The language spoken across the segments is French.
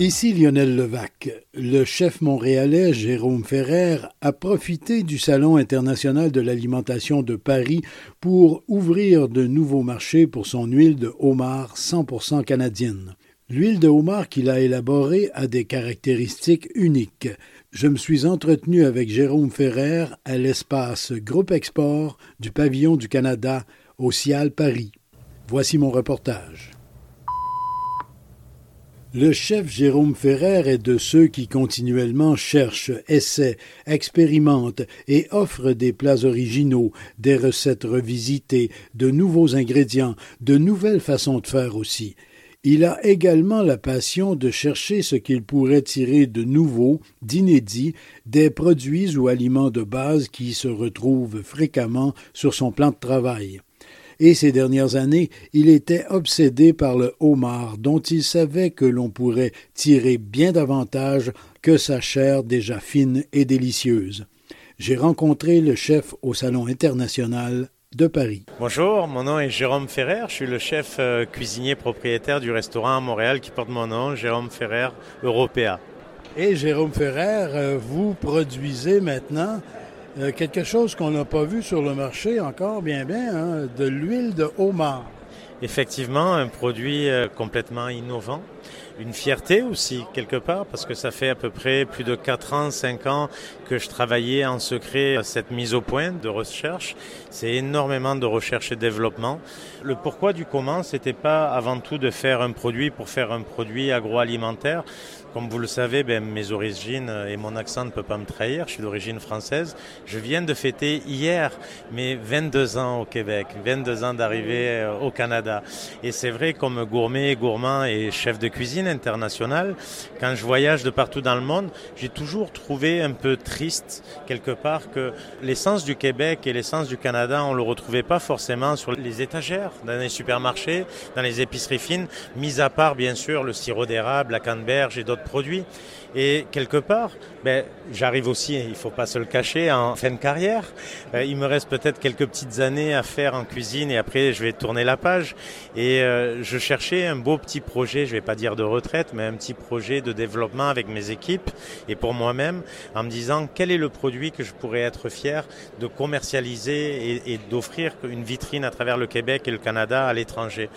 Ici Lionel Levac. Le chef montréalais Jérôme Ferrer a profité du Salon international de l'alimentation de Paris pour ouvrir de nouveaux marchés pour son huile de homard 100% canadienne. L'huile de homard qu'il a élaborée a des caractéristiques uniques. Je me suis entretenu avec Jérôme Ferrer à l'espace Groupe Export du pavillon du Canada au Cial Paris. Voici mon reportage. Le chef Jérôme Ferrer est de ceux qui continuellement cherchent, essaient, expérimentent et offrent des plats originaux, des recettes revisitées, de nouveaux ingrédients, de nouvelles façons de faire aussi. Il a également la passion de chercher ce qu'il pourrait tirer de nouveau, d'inédit, des produits ou aliments de base qui se retrouvent fréquemment sur son plan de travail et ces dernières années, il était obsédé par le homard, dont il savait que l'on pourrait tirer bien davantage que sa chair déjà fine et délicieuse. J'ai rencontré le chef au Salon international de Paris. Bonjour, mon nom est Jérôme Ferrer, je suis le chef euh, cuisinier propriétaire du restaurant à Montréal qui porte mon nom, Jérôme Ferrer Européa. Et Jérôme Ferrer, euh, vous produisez maintenant euh, quelque chose qu'on n'a pas vu sur le marché encore bien bien, hein, de l'huile de homard. Effectivement, un produit euh, complètement innovant. Une fierté aussi, quelque part, parce que ça fait à peu près plus de 4 ans, 5 ans que je travaillais en secret à cette mise au point de recherche. C'est énormément de recherche et développement. Le pourquoi du comment, c'était pas avant tout de faire un produit pour faire un produit agroalimentaire. Comme vous le savez, ben, mes origines et mon accent ne peut pas me trahir. Je suis d'origine française. Je viens de fêter hier mes 22 ans au Québec, 22 ans d'arrivée euh, au Canada. Et c'est vrai, comme gourmet, gourmand et chef de cuisine international, quand je voyage de partout dans le monde, j'ai toujours trouvé un peu triste, quelque part, que l'essence du Québec et l'essence du Canada, on le retrouvait pas forcément sur les étagères, dans les supermarchés, dans les épiceries fines, mis à part, bien sûr, le sirop d'érable, la canneberge et d'autres produits. Et quelque part, ben, j'arrive aussi, il faut pas se le cacher, en fin de carrière. Euh, il me reste peut-être quelques petites années à faire en cuisine et après je vais tourner la page. Et euh, je cherchais un beau petit projet, je vais pas dire de retraite, mais un petit projet de développement avec mes équipes et pour moi-même, en me disant quel est le produit que je pourrais être fier de commercialiser et, d'offrir une vitrine à travers le Québec et le Canada à l'étranger.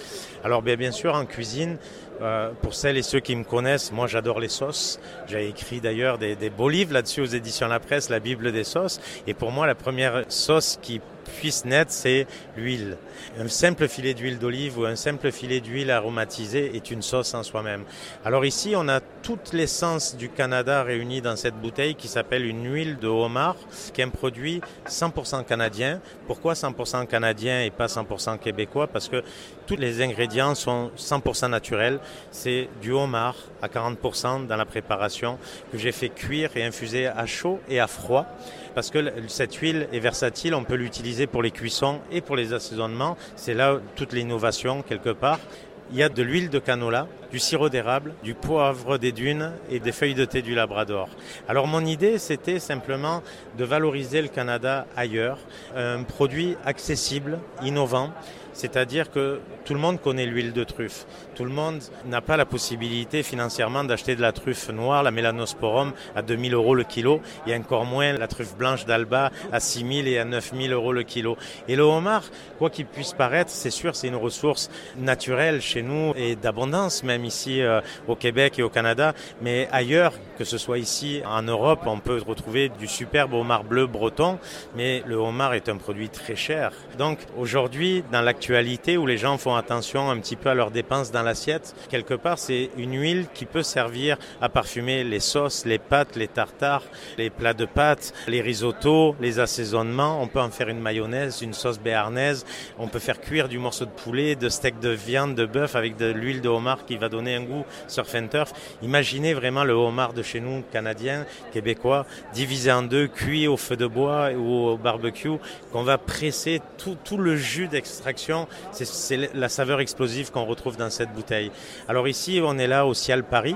Alors bien, bien sûr, en cuisine, euh, pour celles et ceux qui me connaissent, moi j'adore les sauces. J'ai écrit d'ailleurs des, des, beaux livres là-dessus aux éditions La Presse, la Bible des sauces. Et pour moi, la première sauce qui puisse naître, c'est l'huile. Un simple filet d'huile d'olive ou un simple filet d'huile aromatisée est une sauce en soi-même. Alors ici, on a toute l'essence du Canada réunie dans cette bouteille qui s'appelle une huile de homard, qui est un produit 100% canadien. Pourquoi 100% canadien et pas 100% québécois? Parce que tous les ingrédients sont 100% naturels. C'est du homard à 40% dans la préparation que j'ai fait cuire et infuser à chaud et à froid parce que cette huile est versatile, on peut l'utiliser pour les cuissons et pour les assaisonnements. C'est là toute l'innovation quelque part. Il y a de l'huile de canola, du sirop d'érable, du poivre des dunes et des feuilles de thé du Labrador. Alors mon idée, c'était simplement de valoriser le Canada ailleurs, un produit accessible, innovant, c'est-à-dire que tout le monde connaît l'huile de truffe. Tout le monde n'a pas la possibilité financièrement d'acheter de la truffe noire, la mélanosporum, à 2000 euros le kilo, et encore moins la truffe blanche d'Alba à 6000 et à 9000 euros le kilo. Et le homard, quoi qu'il puisse paraître, c'est sûr, c'est une ressource naturelle chez nous et d'abondance, même ici euh, au Québec et au Canada, mais ailleurs, que ce soit ici en Europe, on peut retrouver du superbe homard bleu breton, mais le homard est un produit très cher. Donc aujourd'hui, dans la où les gens font attention un petit peu à leurs dépenses dans l'assiette. Quelque part, c'est une huile qui peut servir à parfumer les sauces, les pâtes, les tartares, les plats de pâtes, les risottos, les assaisonnements. On peut en faire une mayonnaise, une sauce béarnaise. On peut faire cuire du morceau de poulet, de steak de viande, de bœuf avec de l'huile de homard qui va donner un goût surf and turf. Imaginez vraiment le homard de chez nous, canadien, québécois, divisé en deux, cuit au feu de bois ou au barbecue, qu'on va presser tout le jus d'extraction. C'est la saveur explosive qu'on retrouve dans cette bouteille. Alors ici, on est là au Ciel Paris.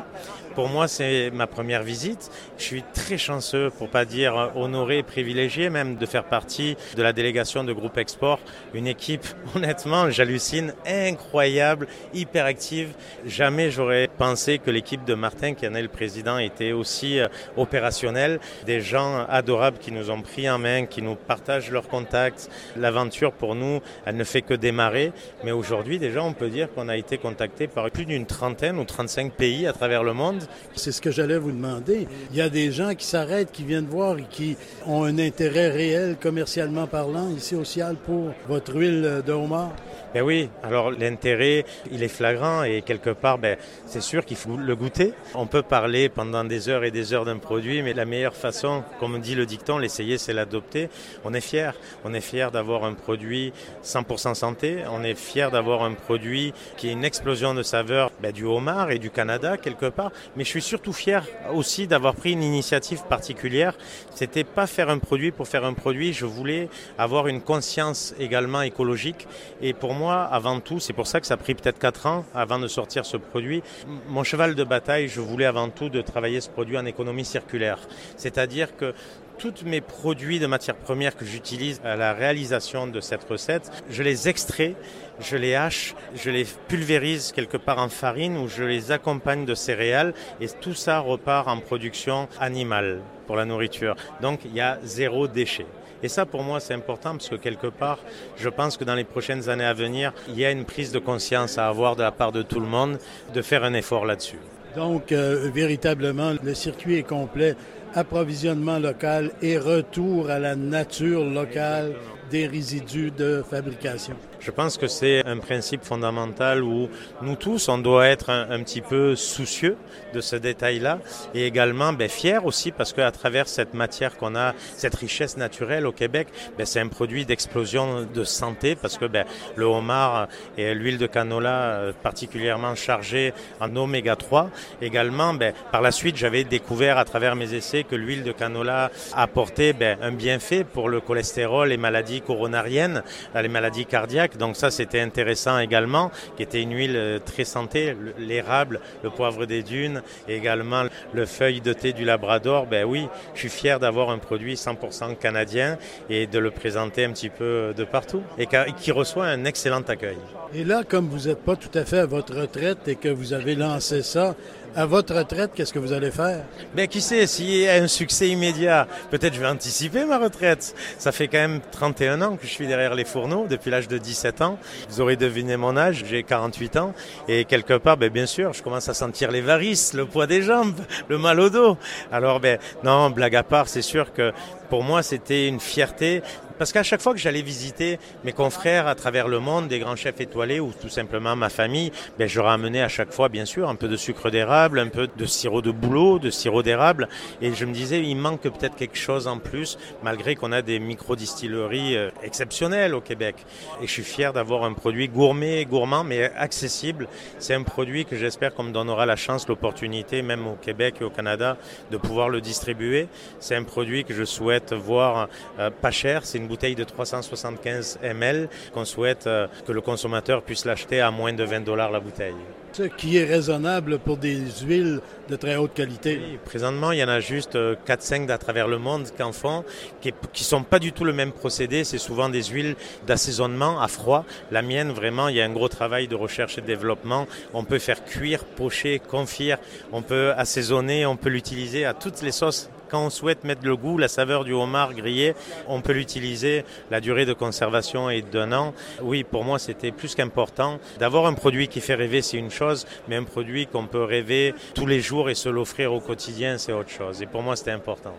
Pour moi, c'est ma première visite. Je suis très chanceux, pour pas dire honoré, privilégié même, de faire partie de la délégation de Groupe Export. Une équipe, honnêtement, j'hallucine, incroyable, hyper active. Jamais j'aurais pensé que l'équipe de Martin, qui en est le président, était aussi euh, opérationnelle. Des gens adorables qui nous ont pris en main, qui nous partagent leurs contacts. L'aventure, pour nous, elle ne fait que démarrer. Mais aujourd'hui, déjà, on peut dire qu'on a été contacté par plus d'une trentaine ou 35 pays à travers le monde c'est ce que j'allais vous demander. Il y a des gens qui s'arrêtent, qui viennent voir et qui ont un intérêt réel, commercialement parlant, ici au Cial pour votre huile de homard. Ben oui, alors l'intérêt, il est flagrant et quelque part, ben, c'est sûr qu'il faut le goûter. On peut parler pendant des heures et des heures d'un produit, mais la meilleure façon, comme dit le dicton, l'essayer, c'est l'adopter. On est fier. On est fier d'avoir un produit 100% santé. On est fier d'avoir un produit qui est une explosion de saveurs ben, du homard et du Canada quelque part. Mais je suis surtout fier aussi d'avoir pris une initiative particulière. C'était pas faire un produit pour faire un produit. Je voulais avoir une conscience également écologique. Et pour moi, avant tout, c'est pour ça que ça a pris peut-être 4 ans avant de sortir ce produit. Mon cheval de bataille, je voulais avant tout de travailler ce produit en économie circulaire. C'est-à-dire que tous mes produits de matières premières que j'utilise à la réalisation de cette recette, je les extrais, je les hache, je les pulvérise quelque part en farine ou je les accompagne de céréales et tout ça repart en production animale pour la nourriture. Donc il y a zéro déchet. Et ça, pour moi, c'est important parce que quelque part, je pense que dans les prochaines années à venir, il y a une prise de conscience à avoir de la part de tout le monde de faire un effort là-dessus. Donc, euh, véritablement, le circuit est complet. Approvisionnement local et retour à la nature locale des résidus de fabrication. Je pense que c'est un principe fondamental où nous tous, on doit être un, petit peu soucieux de ce détail-là et également ben, fiers aussi parce qu'à travers cette matière qu'on a, cette richesse naturelle au Québec, ben, c'est un produit d'explosion de santé parce que ben, le homard et l'huile de canola euh, particulièrement chargée en oméga 3. Également, ben, par la suite, j'avais découvert à travers mes essais que l'huile de canola apportait ben, un bienfait pour le cholestérol, les maladies coronariennes, les maladies cardiaques donc ça, c'était intéressant également, qui était une huile euh, très santé, l'érable, le poivre des dunes, également le feuille de thé du Labrador. Ben oui, je suis fier d'avoir un produit 100% canadien et de le présenter un petit peu de partout et qui reçoit un excellent accueil. Et là, comme vous n'êtes pas tout à fait à votre retraite et que vous avez lancé ça, à votre retraite, qu'est-ce que vous allez faire? Ben, qui sait, s'il y a un succès immédiat, peut-être je vais anticiper ma retraite. Ça fait quand même 31 ans que je suis derrière les fourneaux, depuis l'âge de 17 ans. Vous aurez deviné mon âge, j'ai 48 ans. Et quelque part, ben, bien sûr, je commence à sentir les varices, le poids des jambes, le mal au dos. Alors, ben, non, blague à part, c'est sûr que pour moi, c'était une fierté parce qu'à chaque fois que j'allais visiter mes confrères à travers le monde, des grands chefs étoilés ou tout simplement ma famille, ben, je ramenais à chaque fois, bien sûr, un peu de sucre d'érable, un peu de sirop de bouleau, de sirop d'érable. Et je me disais, il manque peut-être quelque chose en plus, malgré qu'on a des micro-distilleries euh, exceptionnelles au Québec. Et je suis fier d'avoir un produit gourmet, gourmand, mais accessible. C'est un produit que j'espère qu'on me donnera la chance, l'opportunité, même au Québec et au Canada, de pouvoir le distribuer. C'est un produit que je souhaite voir euh, pas cher. C'est une bouteille de 375 ml qu'on souhaite euh, que le consommateur puisse l'acheter à moins de 20 dollars la bouteille. Ce qui est raisonnable pour des huiles de très haute qualité. présentement, il y en a juste 4-5 euh, à travers le monde qui en font, qui ne sont pas du tout le même procédé. C'est souvent des huiles d'assaisonnement à froid. La mienne, vraiment, il y a un gros travail de recherche et de développement. On peut faire cuire, pocher, confire. On peut assaisonner, on peut l'utiliser à toutes les sauces quand on souhaite mettre le goût, la saveur du homard grillé, on peut l'utiliser. La durée de conservation est d'un an. Oui, pour moi, c'était plus qu'important. D'avoir un produit qui fait rêver, c'est une chose, mais un produit qu'on peut rêver tous les jours et se l'offrir au quotidien, c'est autre chose. Et pour moi, c'était important.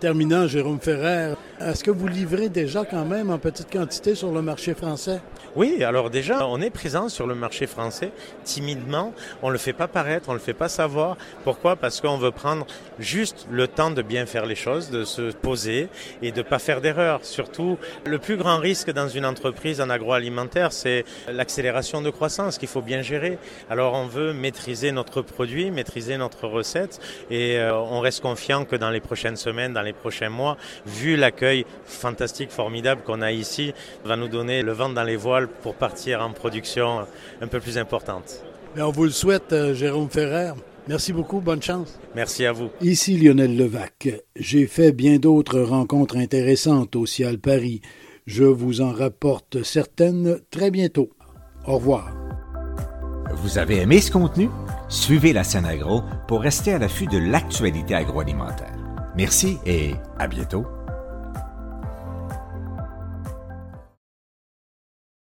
terminant, Jérôme Ferrer, Est-ce que vous livrez déjà quand même en petite quantité sur le marché français? Oui, alors déjà, on est présent sur le marché français timidement. On ne le fait pas paraître, on ne le fait pas savoir. Pourquoi? Parce qu'on veut prendre juste le temps de bien faire les choses, de se poser et de ne pas faire d'erreurs. Surtout, le plus grand risque dans une entreprise en agroalimentaire, c'est l'accélération de croissance qu'il faut bien gérer. Alors on veut maîtriser notre produit, maîtriser notre recette et euh, on reste confiant que dans les prochaines semaines, dans les prochains mois, vu l'accueil fantastique, formidable qu'on a ici, va nous donner le vent dans les voiles pour partir en production un peu plus importante. on vous le souhaite, euh, Jérôme Ferrer. Merci beaucoup, bonne chance. Merci à vous. Ici Lionel Levac. J'ai fait bien d'autres rencontres intéressantes au Cial Paris. Je vous en rapporte certaines très bientôt. Au revoir. Vous avez aimé ce contenu? Suivez la scène agro pour rester à l'affût de l'actualité agroalimentaire. Merci et à bientôt.